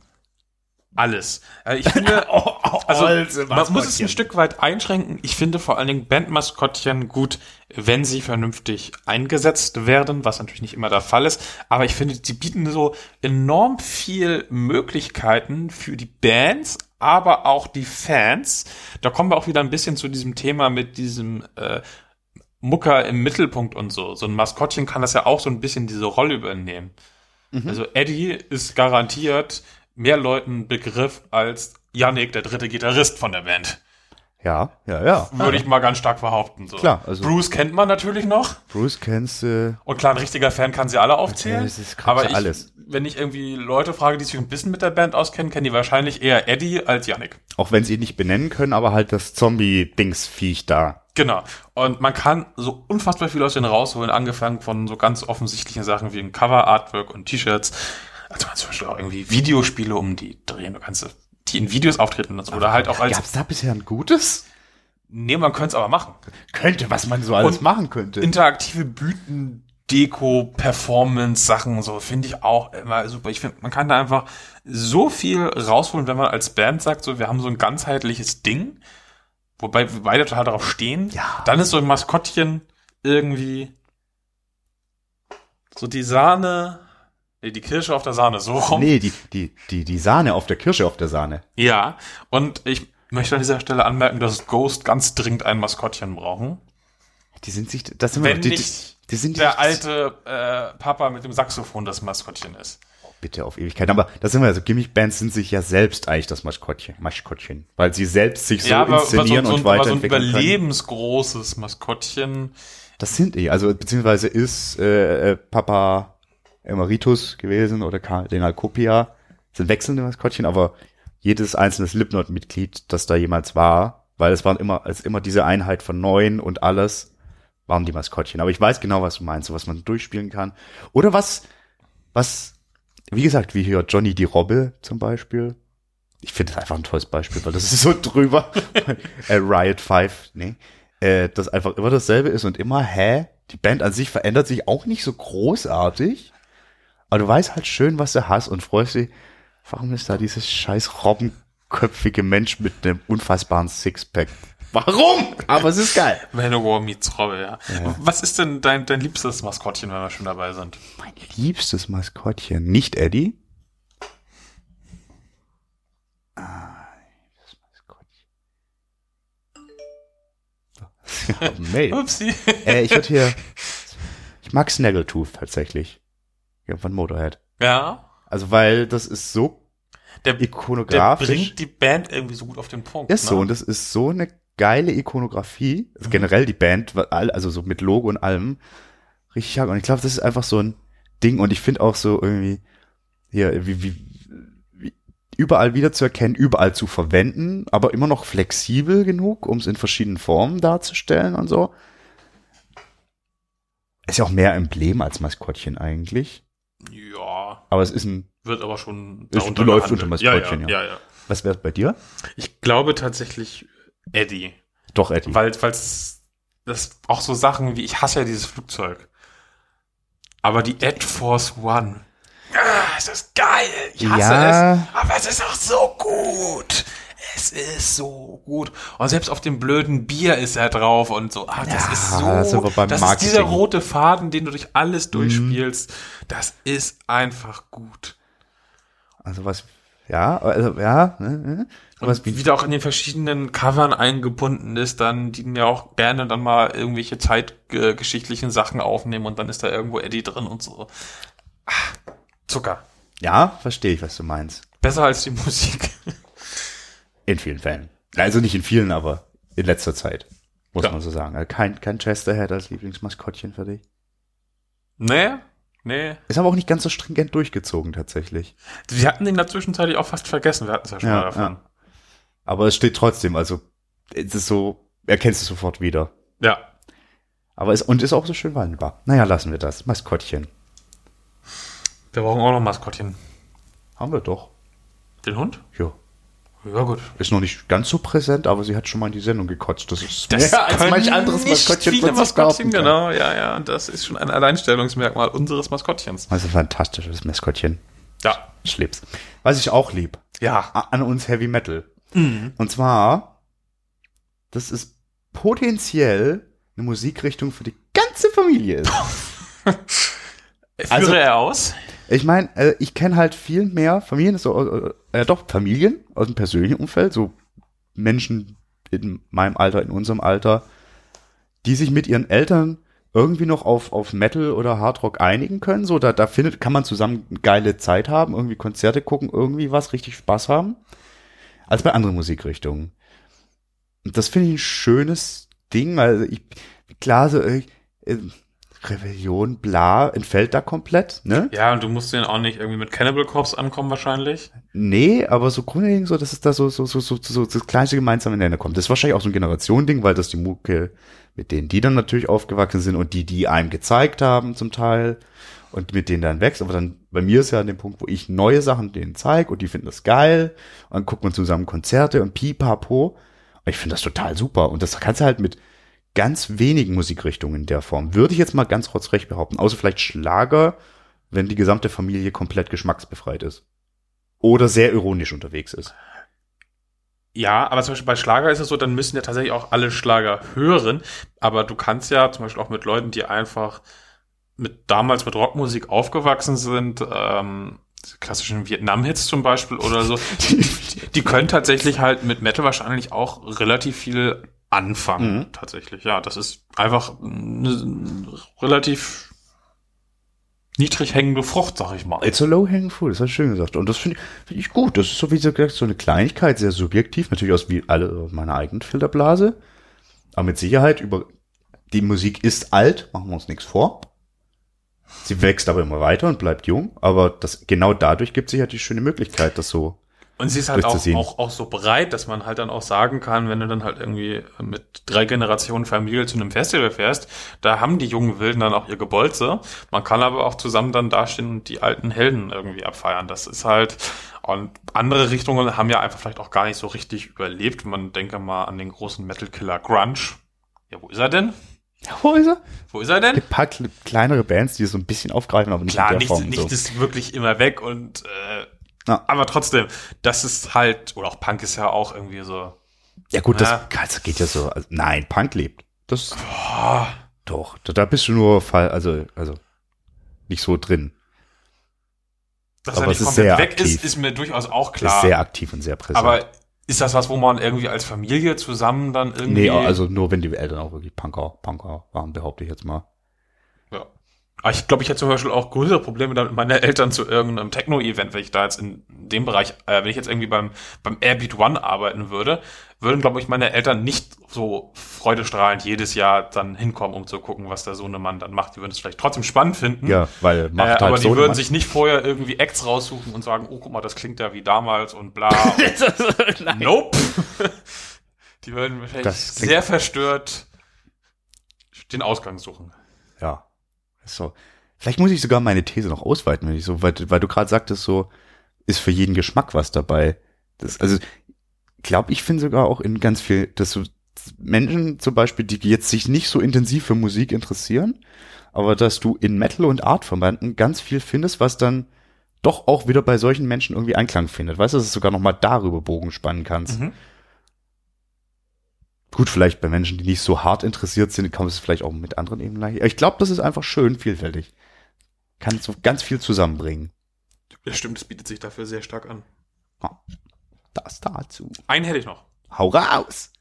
alles. Äh, Ich finde, Oh, also alte man muss es ein Stück weit einschränken. Ich finde vor allen Dingen Bandmaskottchen gut, wenn sie vernünftig eingesetzt werden, was natürlich nicht immer der Fall ist. Aber ich finde, sie bieten so enorm viel Möglichkeiten für die Bands, aber auch die Fans. Da kommen wir auch wieder ein bisschen zu diesem Thema mit diesem äh, Mucker im Mittelpunkt und so. So ein Maskottchen kann das ja auch so ein bisschen diese Rolle übernehmen. Also Eddie ist garantiert mehr Leuten Begriff als Yannick, der dritte Gitarrist von der Band. Ja, ja, ja. Würde ich mal ganz stark behaupten. So. Klar, also- Bruce kennt man natürlich noch. Bruce kennst du. Und klar, ein richtiger Fan kann sie alle aufzählen. Das ist aber ich, alles. wenn ich irgendwie Leute frage, die sich ein bisschen mit der Band auskennen, kennen die wahrscheinlich eher Eddie als Yannick. auch wenn sie ihn nicht benennen können, aber halt das Zombie-Dings-Viech da. Genau. Und man kann so unfassbar viel aus denen rausholen, angefangen von so ganz offensichtlichen Sachen wie ein Cover-Artwork und T-Shirts. Also man zum Beispiel auch irgendwie Videospiele um die drehen. Du kannst die in Videos auftreten lassen. Oder halt auch als, Gab's da bisher ein gutes? nee, man könnte es aber machen. Könnte, was man so alles Und machen könnte. interaktive Blüten, Deko, Performance, Sachen, so finde ich auch immer super. Ich finde, man kann da einfach so viel rausholen, wenn man als Band sagt, so, wir haben so ein ganzheitliches Ding, wobei wir beide total darauf stehen. Ja. Dann ist so ein Maskottchen irgendwie so die Sahne, nee, die Kirsche auf der Sahne, so rum. nee, die, die, die, die Sahne auf der Kirsche auf der Sahne. Ja, und ich möchte an dieser Stelle anmerken, dass Ghost ganz dringend ein Maskottchen brauchen. Die sind sich, das sind wir Wenn noch, die, nicht die, die sind der alte äh, Papa mit dem Saxophon das Maskottchen ist. Bitte auf Ewigkeit. Aber das sind wir, also Gimmick-Bands sind sich ja selbst eigentlich das Maskottchen, Maskottchen. Weil sie selbst sich so inszenieren so, und so, aber so ein weiterentwickeln können. überlebensgroßes Maskottchen. Das sind die, also beziehungsweise ist äh, äh, Papa Emeritus gewesen oder Kardinal Copia, sind wechselnde Maskottchen, aber jedes einzelne Slipknot-Mitglied, das da jemals war, weil es waren immer, als immer diese Einheit von neun und alles, waren die Maskottchen. Aber ich weiß genau, was du meinst, so was man durchspielen kann. Oder was, was, wie gesagt, wie hier Johnny die Robbe zum Beispiel. Ich finde das einfach ein tolles Beispiel, weil das ist so drüber. äh, Riot 5, nee. Äh, das einfach immer dasselbe ist und immer, hä? Die Band an sich verändert sich auch nicht so großartig. Aber du weißt halt schön, was du hast und freust dich, warum ist da dieses scheiß robbenköpfige Mensch mit einem unfassbaren Sixpack? Warum? Aber es ist geil. Manowar meets Robbe, ja. Was ist denn dein, dein liebstes Maskottchen, wenn wir schon dabei sind? Mein liebstes Maskottchen. Nicht Eddie. Ah, Maskottchen. Ja, Mail. Upsi. äh, ich würde hier. Ich mag Snaggletooth tatsächlich. Ja, von Motorhead. Ja. Also, weil das ist so Der, der ikonografisch. bringt die Band irgendwie so gut auf den Punkt. Ist so, ne? und das ist so eine geile Ikonografie. Also generell die Band, also so mit Logo und allem. Richtig stark. Und ich glaube, das ist einfach so ein Ding. Und ich finde auch so irgendwie, hier, wie, wie, wie überall wiederzuerkennen, überall zu verwenden, aber immer noch flexibel genug, um es in verschiedenen Formen darzustellen und so. Ist ja auch mehr Emblem als Maskottchen eigentlich. Ja, Aber es ist ein, wird aber schon Ist- läuft unter Maskottchen, ja. ja. ja, ja. was wär's bei dir? Ich glaube tatsächlich Eddie. Doch, Eddie. Weil, weil's das auch so Sachen wie, ich hasse ja dieses Flugzeug. Aber die Ed Force One. Ah, es ist geil. Ich hasse Ja. es. Aber es ist auch so gut. Es ist so gut. Und selbst auf dem blöden Bier ist er drauf und so. Ah, das Ja, ist so. das ist Marketing. Mhm. dieser rote Faden, den du durch alles durchspielst. Das ist einfach gut. Also was, ja, also ja, ne, ne. Und was wie der auch in den verschiedenen Covern eingebunden ist, dann, die mir auch gerne dann mal irgendwelche zeitgeschichtlichen Sachen aufnehmen und dann ist da irgendwo Eddie drin und so. Ah, Zucker. ja, verstehe ich, was du meinst. Besser als die Musik. In vielen Fällen. Also nicht in vielen, aber in letzter Zeit. Muss Ja. man so sagen. Also kein, kein Chesterhead als Lieblingsmaskottchen für dich. nee, nee. Ist aber auch nicht ganz so stringent durchgezogen tatsächlich. Wir hatten den da zwischenzeitlich auch fast vergessen. Wir hatten es ja schon Ja, mal davon. Aber es steht trotzdem, also es ist so, erkennst du sofort wieder. Ja. Aber es, und ist auch so schön wandelbar. Naja, lassen wir das. Maskottchen. Wir brauchen auch noch Maskottchen. Haben wir doch. Den Hund? Ja. Ja, gut. Ist noch nicht ganz so präsent, aber sie hat schon mal in die Sendung gekotzt. Das ist Das mehr als manch anderes Maskottchen viele von Maskottchen, genau. Ja, ja. Das ist schon ein Alleinstellungsmerkmal unseres Maskottchens. Also ein fantastisches Maskottchen. Ja. Ich lieb's. Was ich auch lieb. Ja. An uns Heavy Metal. Mhm. Und zwar, das ist potenziell eine Musikrichtung für die ganze Familie ist. Führe Also- er aus? Ich meine, äh, ich kenne halt viel mehr Familien, so, äh, doch Familien aus dem persönlichen Umfeld, so Menschen in meinem Alter, in unserem Alter, die sich mit ihren Eltern irgendwie noch auf, auf Metal oder Hardrock einigen können. So, da, da findet, kann man zusammen geile Zeit haben, irgendwie Konzerte gucken, irgendwie was, richtig Spaß haben, als bei anderen Musikrichtungen. Und das finde ich ein schönes Ding, also ich, klar, so, äh, äh, Rebellion, bla, entfällt da komplett, ne? Ja, und du musst den auch nicht irgendwie mit Cannibal Corpse ankommen wahrscheinlich. Nee, aber so grundlegend so, dass es da so, so, so, so, so das kleinste gemeinsame Nenner kommt. Das ist wahrscheinlich auch so ein Generationending, weil das die Mucke, mit denen die dann natürlich aufgewachsen sind und die, die einem gezeigt haben zum Teil und mit denen dann wächst. Aber dann, bei mir ist ja an dem Punkt, wo ich neue Sachen denen zeige und die finden das geil und dann guckt man zusammen Konzerte und pipapo. Und ich finde das total super. Und das kannst du halt mit ganz wenigen Musikrichtungen in der Form. Würde ich jetzt mal ganz rotzrecht behaupten. Außer vielleicht Schlager, wenn die gesamte Familie komplett geschmacksbefreit ist oder sehr ironisch unterwegs ist. Ja, aber zum Beispiel bei Schlager ist es so, dann müssen ja tatsächlich auch alle Schlager hören. Aber du kannst ja zum Beispiel auch mit Leuten, die einfach mit damals mit Rockmusik aufgewachsen sind, ähm, klassischen Vietnam-Hits zum Beispiel oder so, die, die können tatsächlich halt mit Metal wahrscheinlich auch relativ viel anfangen. Mhm. Tatsächlich, ja. Das ist einfach eine relativ niedrig hängende Frucht, sag ich mal. It's a low hanging fruit, das hast du schön gesagt. Und das finde ich, find ich gut. Das ist so wie gesagt, so eine Kleinigkeit, sehr subjektiv, natürlich aus wie alle aus meiner eigenen Filterblase. Aber mit Sicherheit über, die Musik ist alt, machen wir uns nichts vor. Sie wächst aber immer weiter und bleibt jung. Aber das, genau dadurch gibt sich ja die schöne Möglichkeit, das so Und sie ist halt auch, auch, auch so breit, dass man halt dann auch sagen kann, wenn du dann halt irgendwie mit drei Generationen Familie zu einem Festival fährst, da haben die jungen Wilden dann auch ihr Gebolze. Man kann aber auch zusammen dann dastehen und die alten Helden irgendwie abfeiern. Das ist halt, und andere Richtungen haben ja einfach vielleicht auch gar nicht so richtig überlebt. Man denke mal an den großen Metal-Killer Grunge. Ja, wo ist er denn? Wo ist er? Wo ist er denn? Ein paar kle- kleinere Bands, die es so ein bisschen aufgreifen, aber nicht Klar, in der nicht, Form. nicht so. ist wirklich immer weg und äh, Ja. aber trotzdem, das ist halt, oder auch Punk ist ja auch irgendwie so. Ja gut, Ja. das, das geht ja so. Also, nein, Punk lebt. Das Oh, doch. Da, bist du nur Fall, also also nicht so drin. dass Aber er nicht komplett weg aktiv. ist, ist mir durchaus auch Das klar. ist sehr aktiv und sehr präsent. aber ist das was, wo man irgendwie als Familie zusammen dann irgendwie. nee, also nur wenn die Eltern auch wirklich Punker, Punker waren, behaupte ich jetzt mal. Aber ich glaube, ich hätte zum Beispiel auch größere Probleme damit, meine Eltern zu irgendeinem Techno-Event, wenn ich da jetzt in dem Bereich, äh, wenn ich jetzt irgendwie beim, beim Airbeat One arbeiten würde, würden, glaube ich, meine Eltern nicht so freudestrahlend jedes Jahr dann hinkommen, um zu gucken, was der Sohnemann dann macht. Die würden es vielleicht trotzdem spannend finden. Ja, weil Äh, macht halt aber die so würden sich nicht vorher irgendwie Acts raussuchen und sagen, oh, guck mal, das klingt ja wie damals und bla. Und nope. die würden wahrscheinlich sehr verstört den Ausgang suchen. ja. So. Vielleicht muss ich sogar meine These noch ausweiten, wenn ich so, weil, weil du gerade sagtest, so ist für jeden Geschmack was dabei. Das, also, glaube ich, finde sogar auch in ganz viel, dass so Menschen zum Beispiel, die jetzt sich nicht so intensiv für Musik interessieren, aber dass du in Metal und Art-Verbanden ganz viel findest, was dann doch auch wieder bei solchen Menschen irgendwie Anklang findet. Weißt du, dass du sogar noch mal darüber Bogen spannen kannst. Mhm. Gut, vielleicht bei Menschen, die nicht so hart interessiert sind, kann man es vielleicht auch mit anderen eben leicht. Ich glaube, das ist einfach schön vielfältig. Kann so ganz viel zusammenbringen. Ja, stimmt, es bietet sich dafür sehr stark an. Das dazu. Einen hätte ich noch. Hau raus!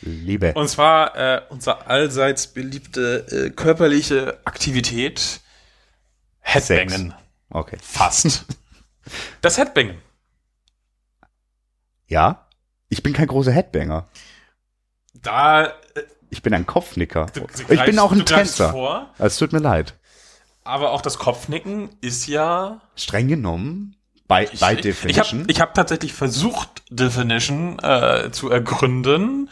Liebe. Und zwar äh, unser allseits beliebte äh, körperliche Aktivität Headbangen. Okay. Fast. das Headbangen. Ja? Ich bin kein großer Headbanger. Da äh, Ich bin ein Kopfnicker. du, du ich bin auch ein Tänzer. Es tut mir leid. aber auch das Kopfnicken ist ja Streng genommen, bei, bei Ich Definition. habe ich hab tatsächlich versucht, Definition äh, zu ergründen.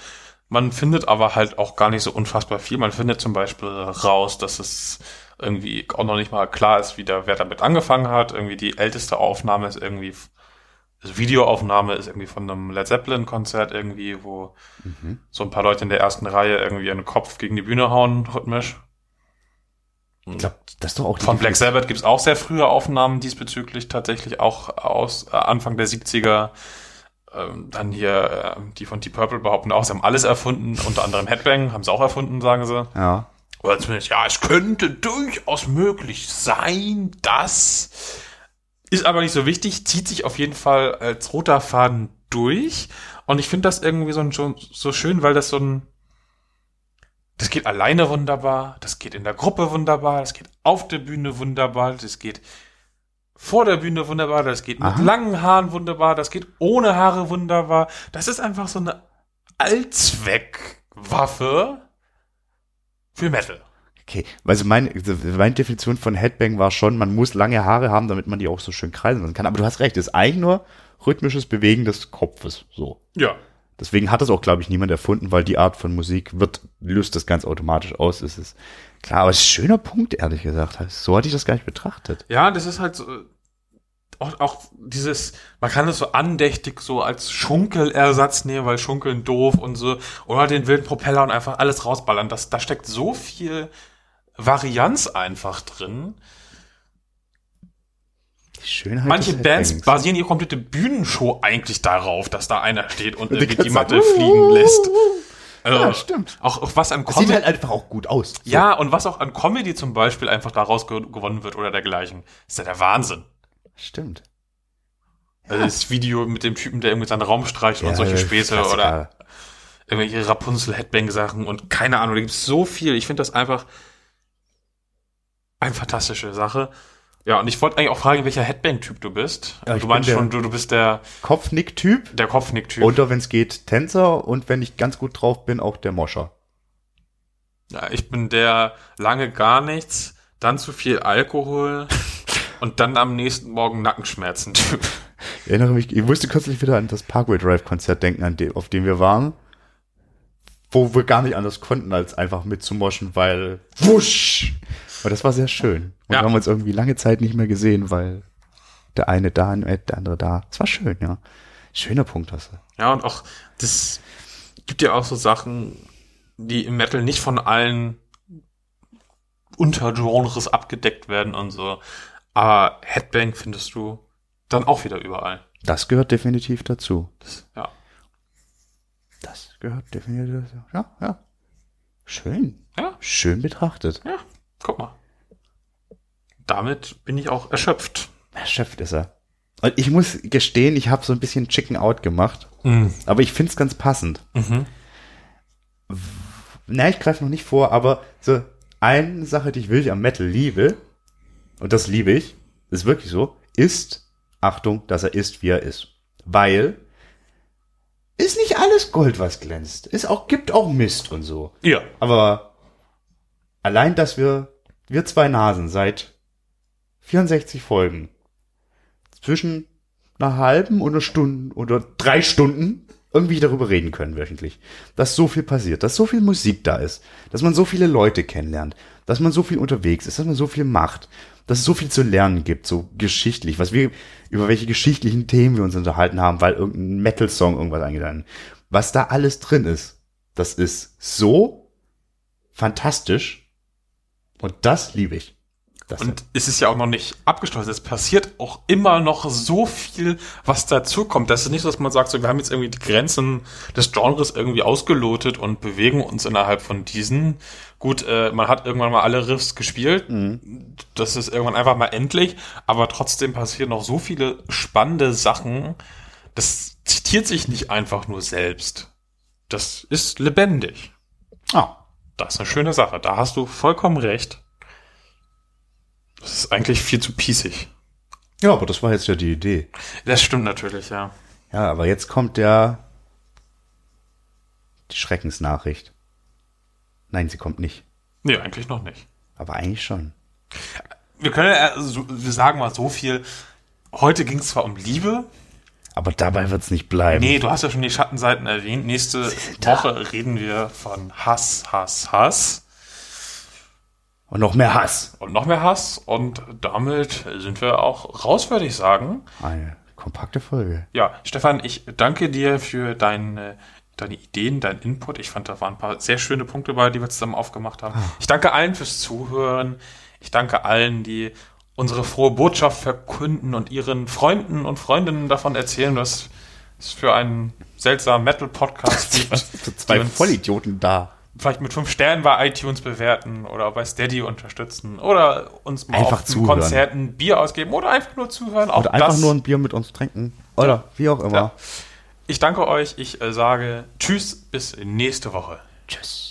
Man findet aber halt auch gar nicht so unfassbar viel. Man findet zum Beispiel raus, dass es irgendwie auch noch nicht mal klar ist, wie der, wer damit angefangen hat. Irgendwie die älteste Aufnahme ist irgendwie, Videoaufnahme ist irgendwie von einem Led Zeppelin Konzert irgendwie, wo Mhm. so ein paar Leute in der ersten Reihe irgendwie ihren Kopf gegen die Bühne hauen, rhythmisch. ich glaube, das ist doch auch Von Black Sabbath gibt's auch sehr frühe Aufnahmen diesbezüglich, tatsächlich auch aus äh, Anfang der 70er. Ähm, dann hier äh, die von Deep Purple behaupten auch, sie haben alles erfunden, unter anderem Headbang, haben sie auch erfunden, sagen sie. Ja. Oder zumindest, ja, es könnte durchaus möglich sein, dass. Ist aber nicht so wichtig, zieht sich auf jeden Fall als roter Faden durch. Und ich finde das irgendwie so, ein- so, schön, weil das so ein. Das geht alleine wunderbar, das geht in der Gruppe wunderbar, das geht auf der Bühne wunderbar, das geht vor der Bühne wunderbar, das geht mit Aha. langen Haaren wunderbar, das geht ohne Haare wunderbar. Das ist einfach so eine Allzweckwaffe für Metal. Okay, also meine, meine Definition von Headbang war schon, man muss lange Haare haben, damit man die auch so schön kreisen lassen kann. Aber du hast recht, es ist eigentlich nur rhythmisches Bewegen des Kopfes. So. Ja. Deswegen hat das auch, glaube ich, niemand erfunden, weil die Art von Musik wird, löst das ganz automatisch aus. Es ist klar, aber es ist ein schöner Punkt, ehrlich gesagt. So hatte ich das gar nicht betrachtet. Ja, das ist halt so, auch, auch dieses, man kann es so andächtig so als Schunkelersatz nehmen, weil Schunkeln doof und so, oder den wilden Propeller und einfach alles rausballern. Das, da steckt so viel Varianz einfach drin. Die Schönheit Manche Bands Headbangs. basieren ihre komplette Bühnenshow eigentlich darauf, dass da einer steht und die irgendwie die Matte fliegen lässt. Also, Ja, stimmt. Auch, auch was an Es sieht Comedy, halt einfach auch gut aus. So. ja, und was auch an Comedy zum Beispiel einfach daraus ge gewonnen wird oder dergleichen, ist ja der Wahnsinn. Stimmt. Also das Video mit dem Typen, der irgendwie seinen Raum streicht und solche Späße Klassiker. oder irgendwelche Rapunzel-Headbang-Sachen und keine Ahnung, da gibt's so viel. Ich finde das einfach eine fantastische Sache. Ja, und ich wollte eigentlich auch fragen, welcher Headbang-Typ du bist. Ja, du meinst schon, du, du bist der, Kopfnick-Typ. der Kopfnick-Typ. Oder wenn es geht, Tänzer. Und wenn ich ganz gut drauf bin, auch der Moscher. Ja, ich bin der lange gar nichts, dann zu viel Alkohol und dann am nächsten Morgen Nackenschmerzen-Typ. Ich erinnere mich, ich musste kürzlich wieder an das Parkway Drive Konzert denken, an dem, auf dem wir waren. Wo wir gar nicht anders konnten, als einfach mitzumoschen, weil wusch! Aber das war sehr schön. Und Ja. wir haben uns irgendwie lange Zeit nicht mehr gesehen, weil der eine da, der andere da. Es war schön, ja. Schöner Punkt hast du. Ja, und auch, das gibt ja auch so Sachen, die im Metal nicht von allen Untergenres abgedeckt werden und so. Aber Headbang findest du dann auch wieder überall. Das gehört definitiv dazu. Das, ja. Das gehört definitiv dazu. Ja, ja. Schön. Ja, Schön betrachtet. ja, guck mal. Damit bin ich auch erschöpft. Erschöpft ist er. Und ich muss gestehen, ich habe so ein bisschen Chicken Out gemacht. Mhm. Aber ich find's ganz passend. Mhm. Na, ich greife noch nicht vor, aber so eine Sache, die ich wirklich am Metal liebe, und das liebe ich, ist wirklich so, ist, Achtung, dass er ist, wie er ist. Weil ist nicht alles Gold, was glänzt. Ist auch, gibt auch Mist und so. Ja. Aber allein, dass wir, wir zwei Nasen seit 64 Folgen zwischen einer halben und einer Stunde oder drei Stunden irgendwie darüber reden können wöchentlich. Dass so viel passiert, dass so viel Musik da ist, dass man so viele Leute kennenlernt, dass man so viel unterwegs ist, dass man so viel macht, dass es so viel zu lernen gibt, so geschichtlich, was wir, über welche geschichtlichen Themen wir uns unterhalten haben, weil irgendein Metal-Song irgendwas eingegangen Was da alles drin ist, das ist so fantastisch und das liebe ich. Das und es ist ja auch noch nicht abgeschlossen. Es passiert auch immer noch so viel, was dazu kommt. Das ist nicht so, dass man sagt, so, wir haben jetzt irgendwie die Grenzen des Genres irgendwie ausgelotet und bewegen uns innerhalb von diesen. Gut, äh, man hat irgendwann mal alle Riffs gespielt. Mhm. Das ist irgendwann einfach mal endlich. Aber trotzdem passieren noch so viele spannende Sachen. Das zitiert sich nicht einfach nur selbst. Das ist lebendig. Ah. Das ist eine schöne Sache. Da hast du vollkommen recht. Das ist eigentlich viel zu pießig. Ja, aber das war jetzt ja die Idee. Das stimmt natürlich, ja. Ja, aber jetzt kommt der die Schreckensnachricht. Nein, sie kommt nicht. Nee, eigentlich noch nicht. Aber eigentlich schon. Wir können ja, wir sagen mal so viel. Heute ging es zwar um Liebe. Aber dabei wird es nicht bleiben. Nee, du hast ja schon die Schattenseiten erwähnt. Nächste Woche reden wir von Hass, Hass, Hass. Und noch mehr Hass. Und noch mehr Hass. Und damit sind wir auch raus, würde ich sagen. Eine kompakte Folge. Ja, Stefan, ich danke dir für deine, deine Ideen, deinen Input. Ich fand, da waren ein paar sehr schöne Punkte bei, die wir zusammen aufgemacht haben. Ah. Ich danke allen fürs Zuhören. Ich danke allen, die unsere frohe Botschaft verkünden und ihren Freunden und Freundinnen davon erzählen, dass es für einen seltsamen Metal-Podcast gibt. zwei Vollidioten da vielleicht mit fünf Sternen bei iTunes bewerten oder bei Steady unterstützen oder uns mal einfach auf Konzerten Bier ausgeben oder einfach nur zuhören. Auch oder einfach das. nur ein Bier mit uns trinken oder ja. wie auch immer. Ja. Ich danke euch. Ich äh, sage Tschüss bis nächste Woche. Tschüss.